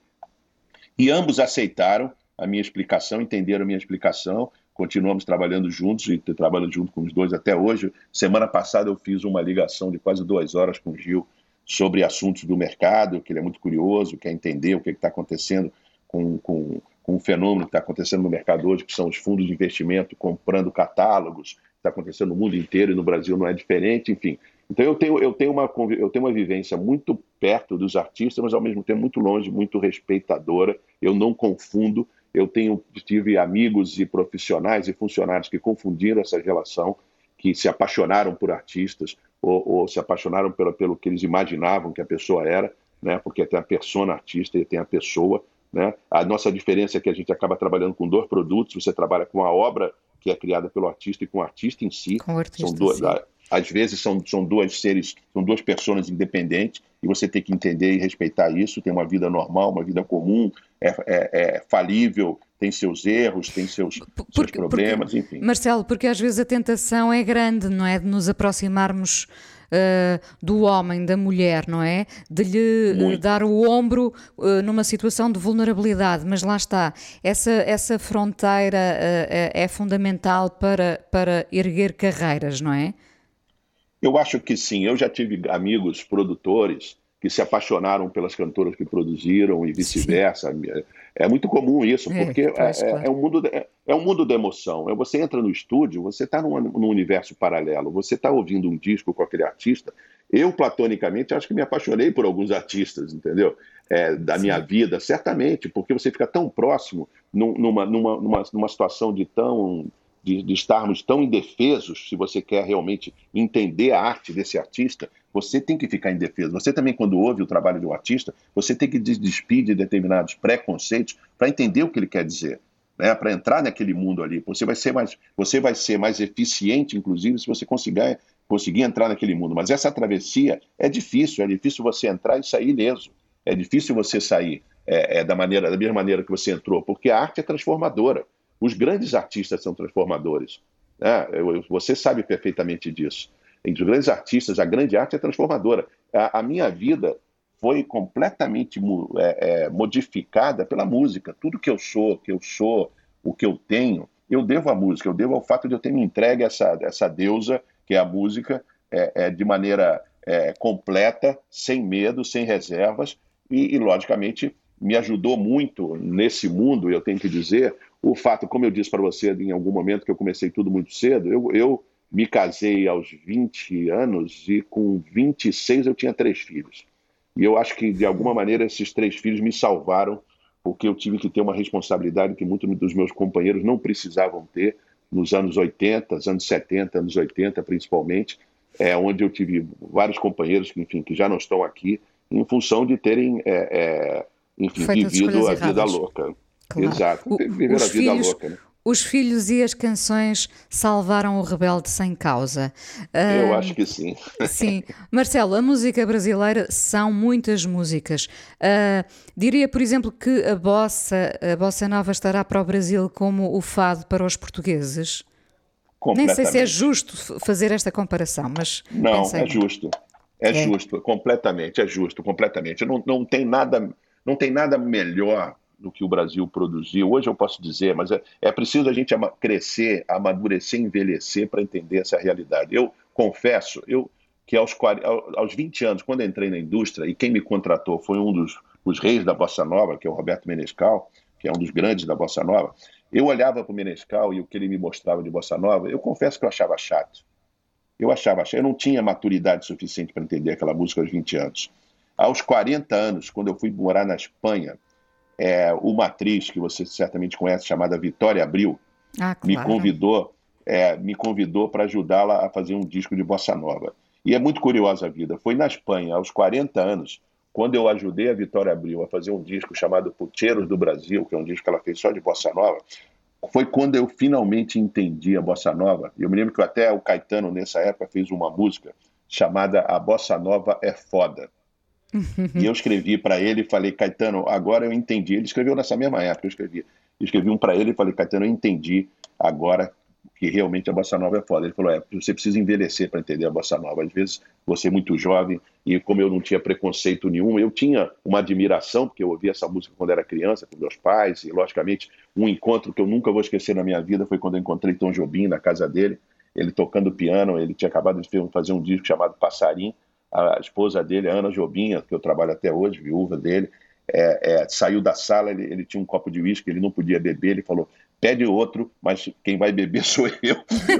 E ambos aceitaram a minha explicação, entenderam a minha explicação. Continuamos trabalhando juntos e trabalhando junto com os dois até hoje. Semana passada eu fiz uma ligação de quase duas horas com o Gil sobre assuntos do mercado, que ele é muito curioso, quer entender o que está acontecendo com, com, com um fenômeno que está acontecendo no mercado hoje, que são os fundos de investimento comprando catálogos, está acontecendo no mundo inteiro e no Brasil não é diferente, enfim. Então eu tenho, eu tenho, uma, eu tenho uma vivência muito perto dos artistas, mas ao mesmo tempo muito longe, muito respeitadora. Eu não confundo. Eu tenho, tive amigos e profissionais e funcionários que confundiram essa relação, que se apaixonaram por artistas ou, ou se apaixonaram pelo, pelo que eles imaginavam que a pessoa era, né? porque tem a persona artista e tem a pessoa. Né? A nossa diferença é que a gente acaba trabalhando com dois produtos, você trabalha com a obra que é criada pelo artista e com o artista em si. Com o artista São duas, sim. Às vezes são, são dois seres, são duas pessoas independentes e você tem que entender e respeitar isso. Tem uma vida normal, uma vida comum, é, é, é falível, tem seus erros, tem seus, porque, seus problemas, porque, enfim. Marcelo, porque às vezes a tentação é grande, não é? De nos aproximarmos uh, do homem, da mulher, não é? De lhe Muito. dar o ombro uh, numa situação de vulnerabilidade, mas lá está. Essa, essa fronteira uh, é fundamental para, para erguer carreiras, não é? Eu acho que sim. Eu já tive amigos produtores que se apaixonaram pelas cantoras que produziram e vice-versa. É muito comum isso, É, porque é, é- claro. é um mundo, de- é um mundo da emoção. É Você entra no estúdio, você está num, num universo paralelo, você está ouvindo um disco com aquele artista. Eu, platonicamente, acho que me apaixonei por alguns artistas, entendeu? É, da minha vida, certamente, porque você fica tão próximo num- numa, numa, numa, numa situação de tão de, de estarmos tão indefesos, se você quer realmente entender a arte desse artista, você tem que ficar indefeso. Você também, quando ouve o trabalho de um artista, você tem que des- despir de determinados preconceitos para entender o que ele quer dizer. Né? Para entrar naquele mundo ali, você vai ser mais, você vai ser mais eficiente, inclusive, se você conseguir, conseguir entrar naquele mundo. Mas essa travessia é difícil, é difícil você entrar e sair ileso. É difícil você sair é, é, da maneira, da mesma maneira que você entrou, porque a arte é transformadora. Os grandes artistas são transformadores. né? Você sabe perfeitamente disso. Entre os grandes artistas, a grande arte é transformadora. A, a minha vida foi completamente é, é, modificada pela música. Tudo que eu sou, que eu sou, o que eu tenho, eu devo à música. Eu devo ao fato de eu ter me entregue a essa, essa deusa que é a música, é, é, de maneira é, completa, sem medo, sem reservas e, e, logicamente, me ajudou muito nesse mundo, eu tenho que dizer, o fato, como eu disse para você em algum momento que eu comecei tudo muito cedo, eu, eu me casei aos 20 anos e com 26 eu tinha três filhos. E eu acho que, de alguma maneira, esses três filhos me salvaram, porque eu tive que ter uma responsabilidade que muitos dos meus companheiros não precisavam ter, nos anos 80, anos 70, anos 80 principalmente, é, onde eu tive vários companheiros que, enfim, que já não estão aqui, em função de terem é, é, enfim, vivido a vida louca. Claro. Exato, viver a vida filhos, louca. Né? Os filhos e as canções salvaram o rebelde sem causa. Eu uh, acho que sim. <laughs> Sim. Marcelo, a música brasileira são muitas músicas. Uh, diria, por exemplo, que a bossa, a bossa nova estará para o Brasil como o fado para os portugueses? Nem sei se é justo fazer esta comparação, mas. Não, é justo. É, é, justo, completamente, é justo, completamente. Não, não, tem nada, não tem nada melhor do que o Brasil produziu. Hoje eu posso dizer, mas é, é preciso a gente crescer, amadurecer, envelhecer para entender essa realidade. Eu confesso, eu que aos, aos 20 anos, quando entrei na indústria, e quem me contratou foi um dos os reis da Bossa Nova, que é o Roberto Menescal, que é um dos grandes da Bossa Nova, eu olhava para o Menescal e o que ele me mostrava de Bossa Nova, eu confesso que eu achava chato. Eu achava chato. Eu não tinha maturidade suficiente para entender aquela música aos 20 anos. Aos 40 anos, quando eu fui morar na Espanha, é, uma atriz que você certamente conhece, chamada Vitória Abril, ah, claro. me convidou, é, me convidou para ajudá-la a fazer um disco de bossa nova. E é muito curiosa a vida. Foi na Espanha, aos 40 anos, quando eu ajudei a Vitória Abril a fazer um disco chamado Puteiros do Brasil, que é um disco que ela fez só de bossa nova, foi quando eu finalmente entendi a bossa nova. Eu me lembro que até o Caetano, nessa época, fez uma música chamada A Bossa Nova é Foda e eu <laughs> escrevi para ele e falei, Caetano, agora eu entendi. Ele escreveu nessa mesma época, eu escrevi. Eu escrevi um para ele e falei, Caetano, eu entendi agora que realmente a bossa nova é foda. Ele falou, é, você precisa envelhecer para entender a bossa nova. Às vezes você é muito jovem e como eu não tinha preconceito nenhum, eu tinha uma admiração, porque eu ouvia essa música quando era criança, com meus pais, e logicamente um encontro que eu nunca vou esquecer na minha vida foi quando eu encontrei Tom Jobim na casa dele, ele tocando piano, ele tinha acabado de fazer um disco chamado Passarim, a esposa dele, a Ana Jobinha, que eu trabalho até hoje, viúva dele, é, é, saiu da sala, ele, ele tinha um copo de uísque, ele não podia beber, ele falou, pede outro, mas quem vai beber <laughs> sou eu,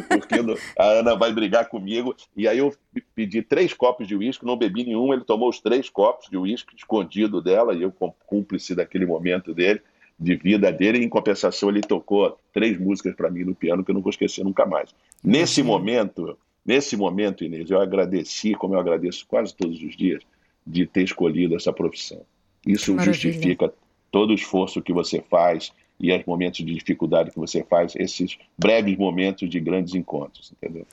porque a Ana vai brigar comigo. E aí eu pedi três copos de uísque, não bebi nenhum, ele tomou os três copos de uísque escondido dela, e eu cúmplice daquele momento dele, de vida dele, e em compensação ele tocou três músicas para mim no piano que eu não vou esquecer nunca mais. Nesse momento, Nesse momento, Inês, eu agradeci, como eu agradeço quase todos os dias, de ter escolhido essa profissão. Isso justifica todo o esforço que você faz e os momentos de dificuldade que você faz, esses breves momentos de grandes encontros, entendeu?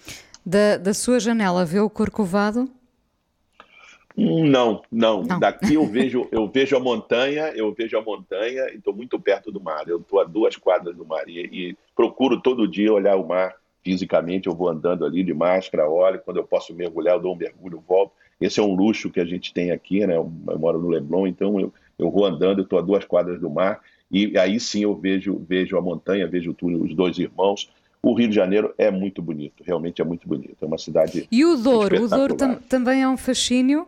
Da, da sua janela, vê o Corcovado? Não, não, não. Daqui eu vejo, eu vejo a montanha, eu vejo a montanha e estou muito perto do mar. Eu estou a duas quadras do mar e, e procuro todo dia olhar o mar fisicamente, eu vou andando ali de máscara, olho, quando eu posso mergulhar, eu dou um mergulho, volto. Esse é um luxo que a gente tem aqui, né? Eu, eu moro no Leblon, então eu, eu vou andando, eu estou a duas quadras do mar, e aí sim eu vejo, vejo a montanha, vejo tudo, os dois irmãos. O Rio de Janeiro é muito bonito, realmente é muito bonito. É uma cidade. E o Douro? O Douro tam, também é um fascínio?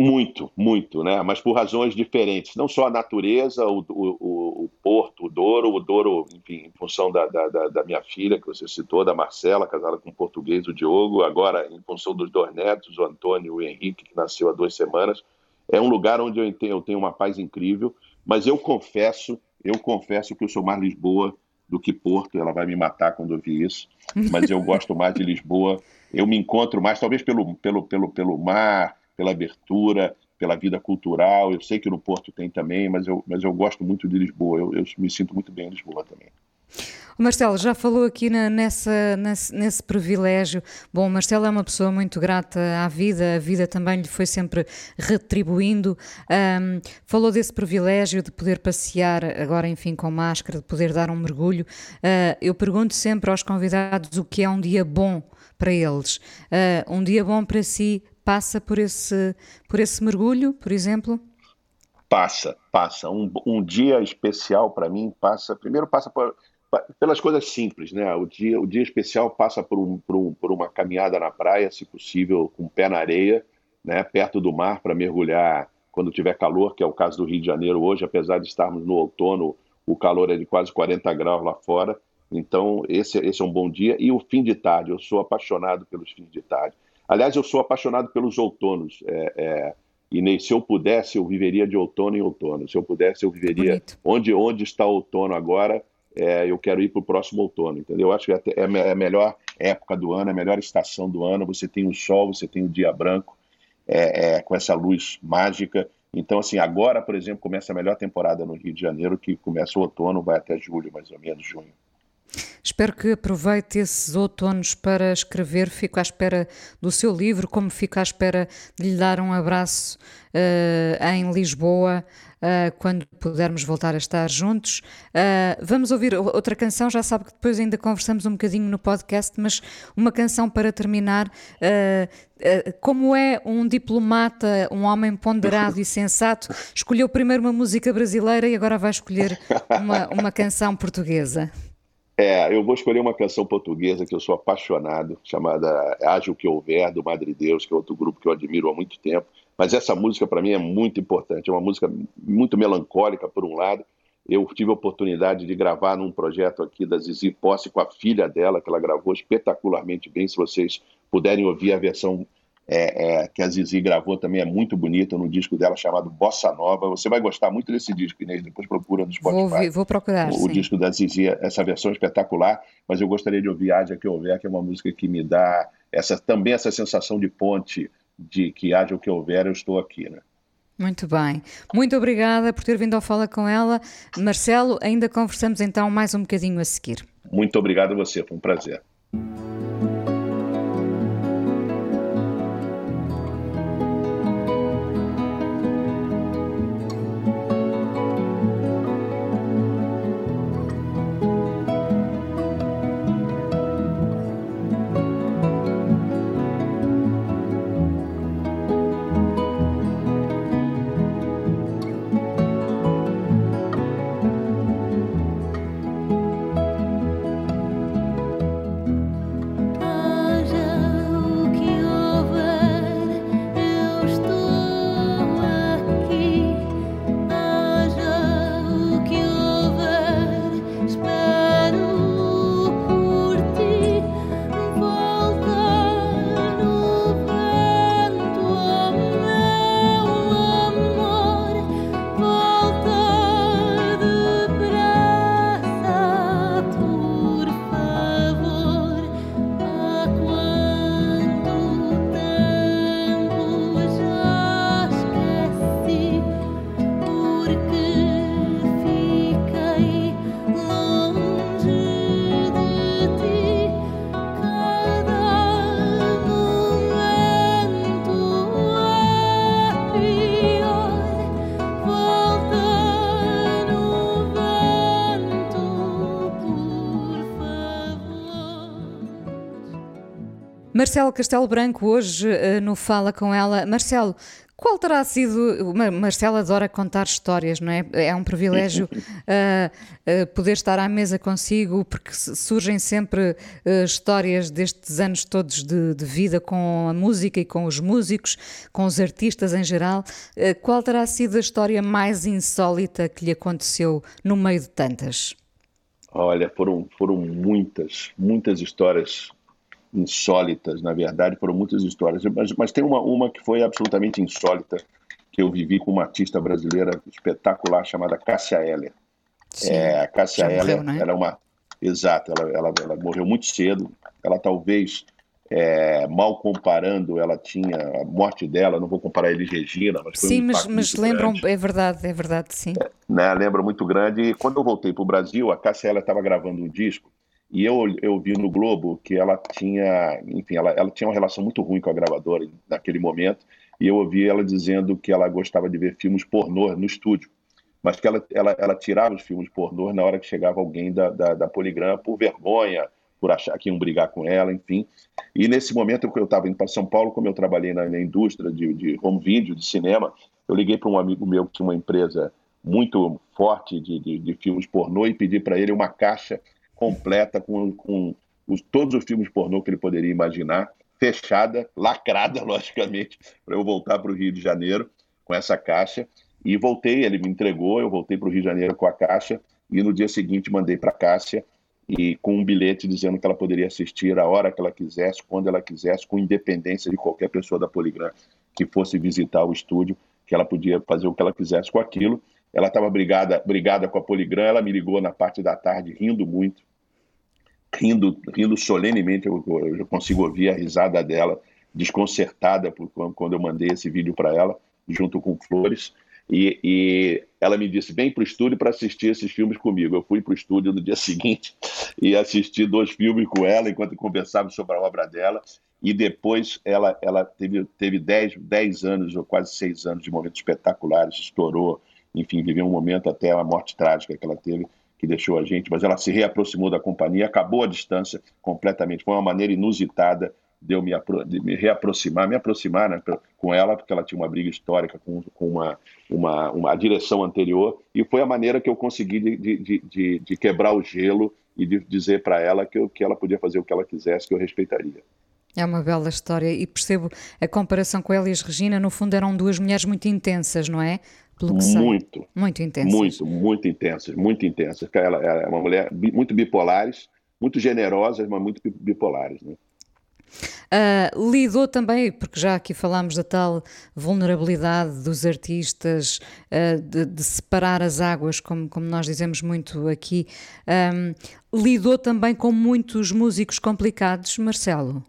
Muito, muito, né? Mas por razões diferentes. Não só a natureza, o, o, o porto, o Douro, o Douro, enfim, em função da, da, da, minha filha, que você citou, da Marcela, casada com o português, o Diogo, agora em função dos dois netos, o Antônio e o Henrique, que nasceu há duas semanas. É um lugar onde eu tenho, eu tenho uma paz incrível, mas eu confesso, eu confesso que eu sou mais Lisboa do que Porto. Ela vai me matar quando eu vi isso, mas eu gosto mais de Lisboa. Eu me encontro mais, talvez pelo, pelo, pelo, pelo mar pela abertura, pela vida cultural. Eu sei que no Porto tem também, mas eu, mas eu gosto muito de Lisboa. Eu, eu me sinto muito bem em Lisboa também. Marcelo já falou aqui na, nessa, nesse, nesse, privilégio. Bom, Marcelo é uma pessoa muito grata à vida, a vida também lhe foi sempre retribuindo. Um, falou desse privilégio de poder passear, agora enfim com máscara, de poder dar um mergulho. Uh, eu pergunto sempre aos convidados o que é um dia bom para eles. Uh, um dia bom para si passa por esse, por esse mergulho, por exemplo? Passa, passa. Um, um dia especial para mim passa. Primeiro passa por, pelas coisas simples, né? O dia, o dia especial passa por, um, por, um, por uma caminhada na praia, se possível, com o pé na areia, né? Perto do mar para mergulhar quando tiver calor, que é o caso do Rio de Janeiro hoje, apesar de estarmos no outono, o calor é de quase 40 graus lá fora. Então, esse, esse é um bom dia. E o fim de tarde, eu sou apaixonado pelos fins de tarde. Aliás, eu sou apaixonado pelos outonos. É, é, e nem, se eu pudesse, eu viveria de outono em outono. Se eu pudesse, eu viveria onde, onde está o outono agora. É, eu quero ir para o próximo outono, entendeu? Eu acho que é, é a melhor época do ano, é a melhor estação do ano. Você tem o sol, você tem o dia branco, é, é, com essa luz mágica. Então, assim, agora, por exemplo, começa a melhor temporada no Rio de Janeiro, que começa o outono, vai até julho, mais ou menos, junho. Espero que aproveite esses outonos para escrever. Fico à espera do seu livro, como fico à espera de lhe dar um abraço uh, em Lisboa. Uh, quando pudermos voltar a estar juntos. Uh, vamos ouvir outra canção, já sabe que depois ainda conversamos um bocadinho no podcast, mas uma canção para terminar. Uh, como é um diplomata, um homem ponderado e sensato, escolheu primeiro uma música brasileira e agora vai escolher uma, uma canção portuguesa. É, eu vou escolher uma canção portuguesa que eu sou apaixonado, chamada o que houver, do Madre Deus, que é outro grupo que eu admiro há muito tempo. Mas essa música para mim é muito importante, é uma música muito melancólica, por um lado. Eu tive a oportunidade de gravar num projeto aqui da Zizi Posse com a filha dela, que ela gravou espetacularmente bem. Se vocês puderem ouvir a versão é, é, que a Zizi gravou também é muito bonita no disco dela chamado Bossa Nova. Você vai gostar muito desse disco, Inês. Depois procura no Spotify. Vou, vou procurar. O, sim. disco da Zizi, essa versão espetacular. Mas eu gostaria de ouvir Haja que houver, que é uma música que me dá essa, também essa sensação de ponte, de que haja o que houver, eu estou aqui, né? Muito bem. Muito obrigada por ter vindo ao Fala com ela. Marcelo, ainda conversamos então mais um bocadinho a seguir. Muito obrigado a você, foi um prazer. Marcelo Castelo Branco, hoje uh, no Fala com ela. Marcelo, qual terá sido. Marcelo adora contar histórias, não é? É um privilégio uh, <laughs> uh, poder estar à mesa consigo, porque surgem sempre uh, histórias destes anos todos de, de, vida com a música e com os músicos, com os artistas em geral. qual terá sido a história mais insólita que lhe aconteceu no meio de tantas? Olha, foram, foram muitas, muitas histórias insólitas, na verdade, foram muitas histórias, mas, mas tem uma, uma que foi absolutamente insólita, que eu vivi com uma artista brasileira espetacular chamada Cássia Eller. Sim, é, a Cássia Eller né? era uma. Exato, ela, ela, ela, morreu muito cedo. Ela talvez, é, mal comparando, ela tinha a morte dela, não vou comparar ele Regina, mas foi Sim, um mas, mas lembram, grande. é verdade, é verdade, sim. É, né, lembra muito grande. E quando eu voltei para o Brasil, a Cássia Eller estava gravando um disco e eu, eu vi no Globo que ela tinha, enfim, ela, ela tinha uma relação muito ruim com a gravadora naquele momento, e eu ouvi ela dizendo que ela gostava de ver filmes pornô no estúdio, mas que ela, ela, ela tirava os filmes pornô na hora que chegava alguém da, da, da Poligram por vergonha, por achar que iam brigar com ela, enfim. E nesse momento que eu estava indo para São Paulo, como eu trabalhei na, na indústria de, de home video, de cinema, eu liguei para um amigo meu que tinha uma empresa muito forte de, de, de filmes pornô e pedi para ele uma caixa completa com, com os, todos os filmes pornô que ele poderia imaginar, fechada, lacrada, <laughs> logicamente, para eu voltar para o Rio de Janeiro com essa caixa. E voltei, ele me entregou, eu voltei para o Rio de Janeiro com a caixa e no dia seguinte mandei para a Cássia e com um bilhete dizendo que ela poderia assistir a hora que ela quisesse, quando ela quisesse, com independência de qualquer pessoa da Poligram que fosse visitar o estúdio, que ela podia fazer o que ela quisesse com aquilo. Ela estava brigada, brigada com a Poligram, ela me ligou na parte da tarde rindo muito, rindo, rindo solenemente, eu, eu consigo ouvir a risada dela, desconcertada por, quando eu mandei esse vídeo para ela, junto com flores. E, e ela me disse: vem para o estúdio para assistir esses filmes comigo. Eu fui para o estúdio no dia <laughs> seguinte e assisti dois filmes com ela enquanto conversávamos sobre a obra dela. E depois ela, ela teve, teve dez, dez anos, ou quase seis anos, de momentos espetaculares, estourou, enfim, viveu um momento até a morte trágica que ela teve, que deixou a gente, mas ela se reaproximou da companhia, acabou a distância completamente. Foi uma maneira inusitada de eu me, de me reaproximar, me aproximar né, com ela, porque ela tinha uma briga histórica com, com uma, uma, uma direção anterior, e foi a maneira que eu consegui de, de, de, de quebrar o gelo e de dizer para ela que, eu, que ela podia fazer o que ela quisesse, que eu respeitaria. É uma bela história e percebo a comparação com ela e Regina, no fundo eram duas mulheres muito intensas, não é? Muito. Muito intensas. Muito, muito intensas, muito intensas. Ela é uma mulher muito bipolares, muito generosas, mas muito bipolares, né? Uh, lidou também, porque já aqui falámos da tal vulnerabilidade dos artistas, uh, de, de, separar as águas, como, como nós dizemos muito aqui, um, lidou também com muitos músicos complicados, Marcelo?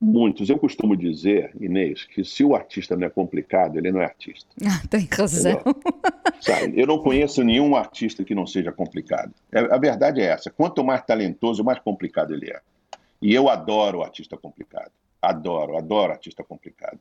Muitos. Eu costumo dizer, Inês, que se o artista não é complicado, ele não é artista. <laughs> Ah, tem razão. Sabe, eu não conheço nenhum artista que não seja complicado. É, a verdade é essa. Quanto mais talentoso, mais complicado ele é. E eu adoro artista complicado. Adoro, adoro artista complicado.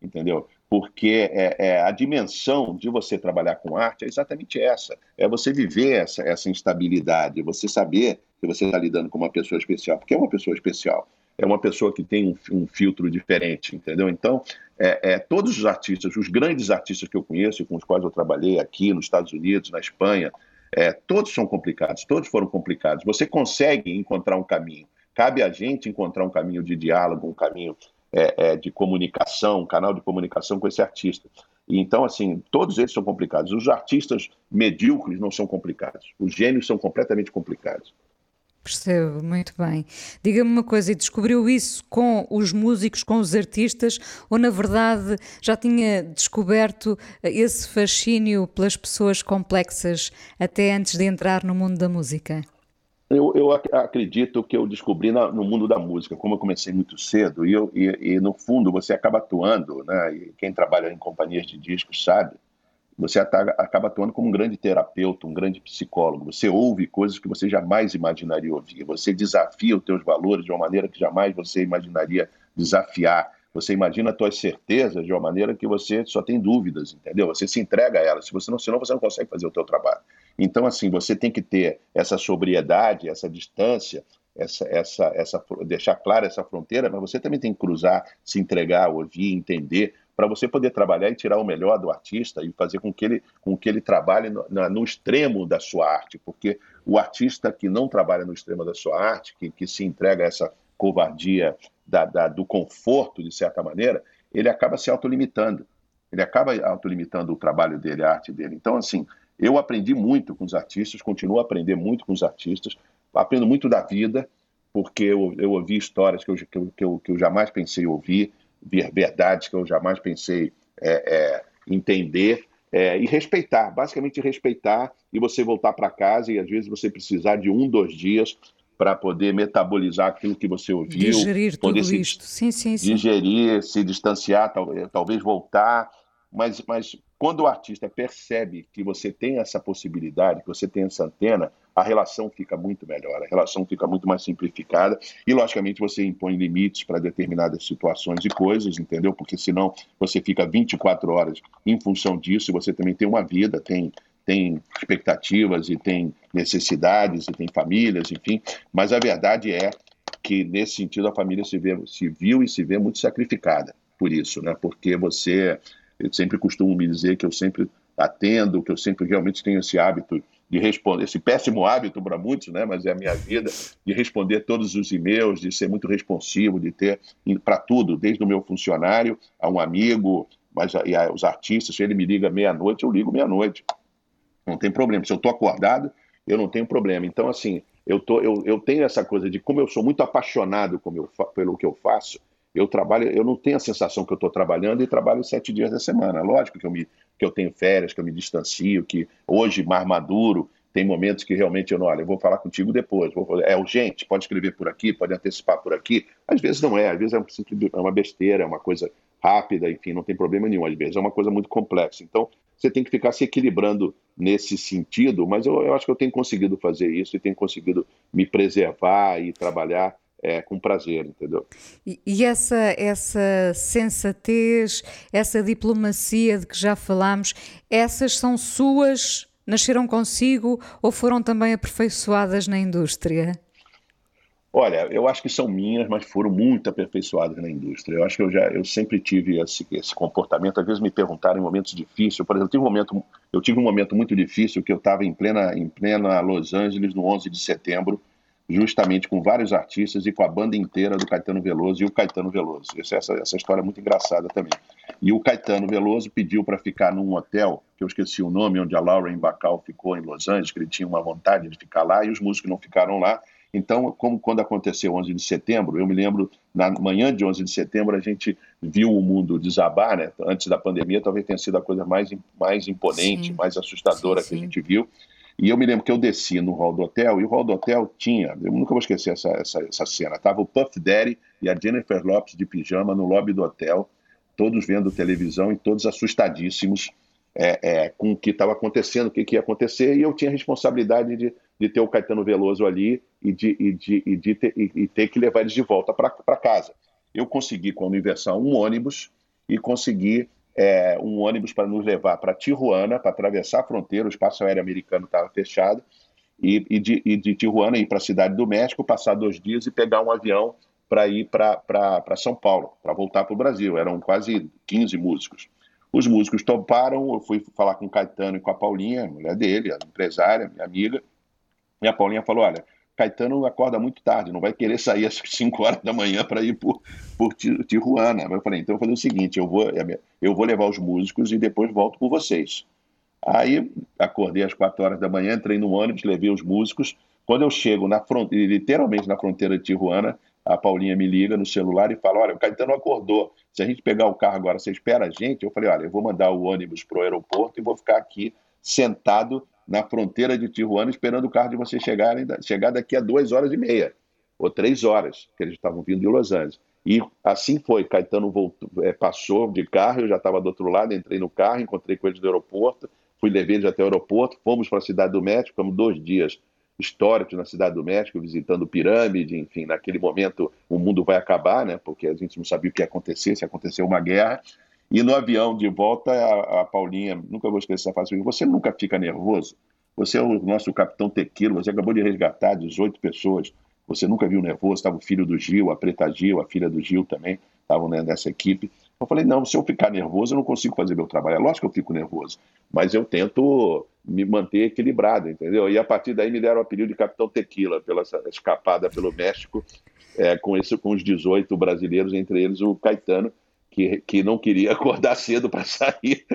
Entendeu? Porque é, é, a dimensão de você trabalhar com arte é exatamente essa. É você viver essa, essa instabilidade, você saber que você está lidando com uma pessoa especial, porque é uma pessoa especial é uma pessoa que tem um, um filtro diferente, entendeu? Então, é, é, todos os artistas, os grandes artistas que eu conheço, com os quais eu trabalhei aqui nos Estados Unidos, na Espanha, é, todos são complicados, todos foram complicados. Você consegue encontrar um caminho. Cabe a gente encontrar um caminho de diálogo, um caminho é, é, de comunicação, um canal de comunicação com esse artista. E, então, assim, todos eles são complicados. Os artistas medíocres não são complicados. Os gênios são completamente complicados. Percebo, muito bem. Diga-me uma coisa, e descobriu isso com os músicos, com os artistas, ou na verdade já tinha descoberto esse fascínio pelas pessoas complexas até antes de entrar no mundo da música? Eu, eu acredito que eu descobri na, no mundo da música, como eu comecei muito cedo, e, eu, e, e no fundo você acaba atuando, né? E quem trabalha em companhias de discos sabe, você acaba atuando como um grande terapeuta, um grande psicólogo. Você ouve coisas que você jamais imaginaria ouvir. Você desafia os teus valores de uma maneira que jamais você imaginaria desafiar. Você imagina as tuas certezas de uma maneira que você só tem dúvidas, entendeu? Você se entrega a elas. Se você não, senão você não consegue fazer o teu trabalho. Então, assim, você tem que ter essa sobriedade, essa distância, essa, essa, essa, deixar clara essa fronteira, mas você também tem que cruzar, se entregar, ouvir, entender, para você poder trabalhar e tirar o melhor do artista e fazer com que ele, com que ele trabalhe no, no extremo da sua arte, porque o artista que não trabalha no extremo da sua arte, que, que se entrega a essa covardia da, da, do conforto, de certa maneira, ele acaba se autolimitando. Ele acaba autolimitando o trabalho dele, a arte dele. Então, assim, eu aprendi muito com os artistas, continuo a aprender muito com os artistas, aprendo muito da vida, porque eu, eu ouvi histórias que, eu, que, eu, que eu jamais pensei ouvir, verdades que eu jamais pensei é, é, entender é, e respeitar, basicamente respeitar e você voltar para casa e às vezes você precisar de um, dois dias para poder metabolizar aquilo que você ouviu, digerir poder tudo se, isto, sim, sim, sim. digerir, se distanciar, talvez voltar, mas, mas quando o artista percebe que você tem essa possibilidade, que você tem essa antena, a relação fica muito melhor, a relação fica muito mais simplificada e, logicamente, você impõe limites para determinadas situações e coisas, entendeu? Porque senão você fica 24 horas em função disso e você também tem uma vida, tem, tem expectativas e tem necessidades e tem famílias, enfim. Mas a verdade é que, nesse sentido, a família se, vê, se viu e se vê muito sacrificada por isso, né? Porque você eu sempre costumo me dizer que eu sempre atendo, que eu sempre realmente tenho esse hábito de responder, esse péssimo hábito para muitos, né, mas é a minha vida, de responder todos os e-mails, de ser muito responsivo, de ter para tudo, desde o meu funcionário a um amigo, mas e a, os artistas, se ele me liga meia-noite, eu ligo meia-noite. Não tem problema. Se eu estou acordado, eu não tenho problema. Então, assim, eu, tô, eu, eu tenho essa coisa de como eu sou muito apaixonado como eu, pelo que eu faço, eu trabalho, eu não tenho a sensação que eu estou trabalhando e trabalho sete dias da semana. Lógico que eu, me, que eu tenho férias, que eu me distancio, que hoje, mais maduro, tem momentos que realmente eu não, olha, eu vou falar contigo depois, vou, é urgente, pode escrever por aqui, pode antecipar por aqui. Às vezes não é, às vezes é, é uma besteira, é uma coisa rápida, enfim, não tem problema nenhum, às vezes é uma coisa muito complexa. Então, você tem que ficar se equilibrando nesse sentido, mas eu, eu acho que eu tenho conseguido fazer isso e tenho conseguido me preservar e trabalhar é, com prazer, entendeu? E, e, essa, essa sensatez, essa diplomacia de que já falámos, essas são suas, nasceram consigo ou foram também aperfeiçoadas na indústria? Olha, eu acho que são minhas, mas foram muito aperfeiçoadas na indústria. Eu acho que eu já, eu sempre tive esse, esse comportamento. Às vezes me perguntaram em momentos difíceis. Por exemplo, eu tive um momento, eu tive um momento muito difícil que eu estava em plena, em plena Los Angeles no 11 de setembro, justamente com vários artistas e com a banda inteira do Caetano Veloso e o Caetano Veloso. Essa, essa história é muito engraçada também. E o Caetano Veloso pediu para ficar num hotel, que eu esqueci o nome, onde a Lauren Bacall ficou em Los Angeles, que ele tinha uma vontade de ficar lá, e os músicos não ficaram lá. Então, como quando aconteceu 11 de setembro, eu me lembro, na manhã de 11 de setembro, a gente viu o mundo desabar, né? Antes da pandemia, talvez tenha sido a coisa mais, mais imponente, sim. mais assustadora sim, sim. que a gente viu. E eu me lembro que eu desci no hall do hotel, e o hall do hotel tinha, eu nunca vou esquecer essa, essa, essa cena, tava o Puff Daddy e a Jennifer Lopes de pijama no lobby do hotel, todos vendo televisão e todos assustadíssimos é, é, com o que estava acontecendo, o que, que, ia acontecer, e eu tinha a responsabilidade de, de ter o Caetano Veloso ali e de, e de, e de ter, e, e ter que levar eles de volta para casa. Eu consegui, com a Universal, um ônibus e consegui é, um ônibus para nos levar para Tijuana, para atravessar a fronteira, o espaço aéreo americano estava fechado, e, e, de, e de Tijuana ir para a cidade do México, passar dois dias e pegar um avião para ir para São Paulo, para voltar para o Brasil. Eram quase 15 músicos. Os músicos toparam, eu fui falar com o Caetano e com a Paulinha, a mulher dele, a empresária, minha amiga, e a Paulinha falou: olha, Caetano acorda muito tarde, não vai querer sair às <laughs> 5 horas da manhã para ir por, por Tijuana. Eu falei: então eu vou fazer o seguinte, eu vou, é eu vou levar os músicos e depois volto por vocês. Aí acordei às 4 horas da manhã, entrei no ônibus, levei os músicos. Quando eu chego na fronteira, literalmente na fronteira de Tijuana, a Paulinha me liga no celular e fala: Olha, o Caetano acordou. Se a gente pegar o carro agora, você espera a gente? Eu falei: Olha, eu vou mandar o ônibus para o aeroporto e vou ficar aqui sentado na fronteira de Tijuana esperando o carro de vocês chegarem, chegar daqui a duas horas e meia, ou três horas, que eles estavam vindo de Los Angeles. E assim foi, Caetano voltou, é, passou de carro, eu já estava do outro lado, entrei no carro, encontrei com eles no aeroporto, fui levar eles até o aeroporto, fomos para a Cidade do México, ficamos dois dias históricos na Cidade do México, visitando pirâmide, enfim, naquele momento o mundo vai acabar, né, porque a gente não sabia o que ia acontecer, se aconteceu uma guerra, e no avião de volta, a, a Paulinha, nunca vou esquecer essa frase, você nunca fica nervoso? Você é o nosso capitão Tequila, você acabou de resgatar 18 pessoas, você nunca viu nervoso, estava o filho do Gil, a Preta Gil, a filha do Gil também, estavam né, nessa equipe. Eu falei, não, se eu ficar nervoso, eu não consigo fazer meu trabalho. É lógico que eu fico nervoso, mas eu tento me manter equilibrado, entendeu? E a partir daí me deram o apelido de Capitão Tequila, pela escapada pelo México, é, com, esse, com os 18 brasileiros, entre eles o Caetano, que, que não queria <laughs> acordar cedo para sair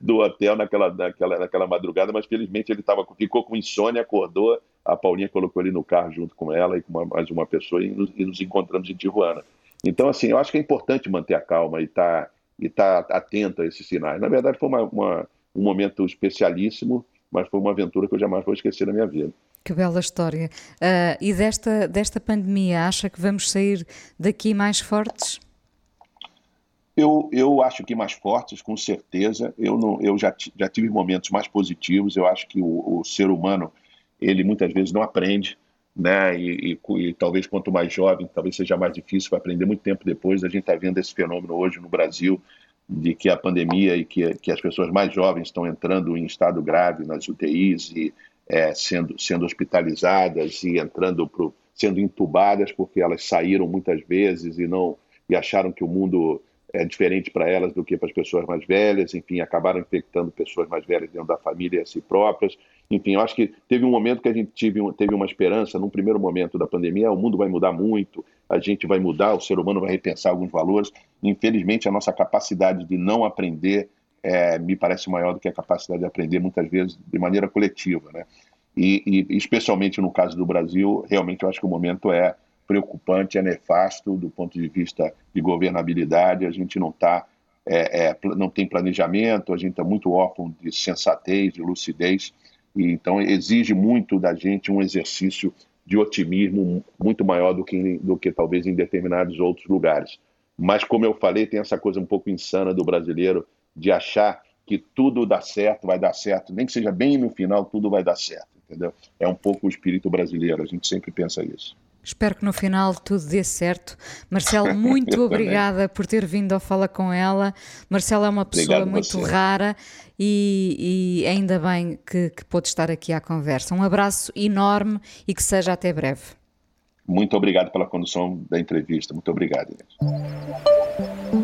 do hotel naquela, naquela, naquela madrugada, mas felizmente ele tava, ficou com insônia, acordou, a Paulinha colocou ele no carro junto com ela e com uma, mais uma pessoa e nos, e nos, encontramos em Tijuana. Então, assim, eu acho que é importante manter a calma e estar tá, e tá atento a esses sinais. Na verdade, foi uma, uma, um momento especialíssimo, mas foi uma aventura que eu jamais vou esquecer na minha vida. Que bela história. Uh, e desta, desta pandemia, acha que vamos sair daqui mais fortes? Eu, eu acho que mais fortes, com certeza. Eu, não, eu já, já tive momentos mais positivos. Eu acho que o, o ser humano, ele muitas vezes não aprende, né? E, e, e, talvez quanto mais jovem, talvez seja mais difícil para aprender muito tempo depois. A gente está vendo esse fenômeno hoje no Brasil de que a pandemia e que, que as pessoas mais jovens estão entrando em estado grave nas UTIs e é, sendo, sendo hospitalizadas e entrando pro, sendo entubadas porque elas saíram muitas vezes e não e acharam que o mundo é diferente para elas do que para as pessoas mais velhas, enfim, acabaram infectando pessoas mais velhas dentro da família e a si próprias. Enfim, eu acho que teve um momento que a gente teve, teve uma esperança, num primeiro momento da pandemia, o mundo vai mudar muito, a gente vai mudar, o ser humano vai repensar alguns valores. Infelizmente, a nossa capacidade de não aprender é, me parece maior do que a capacidade de aprender, muitas vezes, de maneira coletiva. Né? E, e, especialmente no caso do Brasil, realmente eu acho que o momento é preocupante, é nefasto do ponto de vista de governabilidade. A gente não tá, é, é, não tem planejamento, a gente está muito órfão de sensatez, de lucidez, e então exige muito da gente um exercício de otimismo muito maior do que, do que talvez em determinados outros lugares. Mas, como eu falei, tem essa coisa um pouco insana do brasileiro de achar que tudo dá certo, vai dar certo, nem que seja bem no final, tudo vai dar certo, entendeu? É um pouco o espírito brasileiro, a gente sempre pensa isso. Espero que no final tudo dê certo. Marcelo, <laughs> muito obrigada por ter vindo ao Fala com ela. Marcelo é uma pessoa Obrigado muito você. rara e, e ainda bem que, que pôde estar aqui à conversa. Um abraço enorme e que seja até breve. Muito obrigado pela condução da entrevista. Muito obrigado, Inês.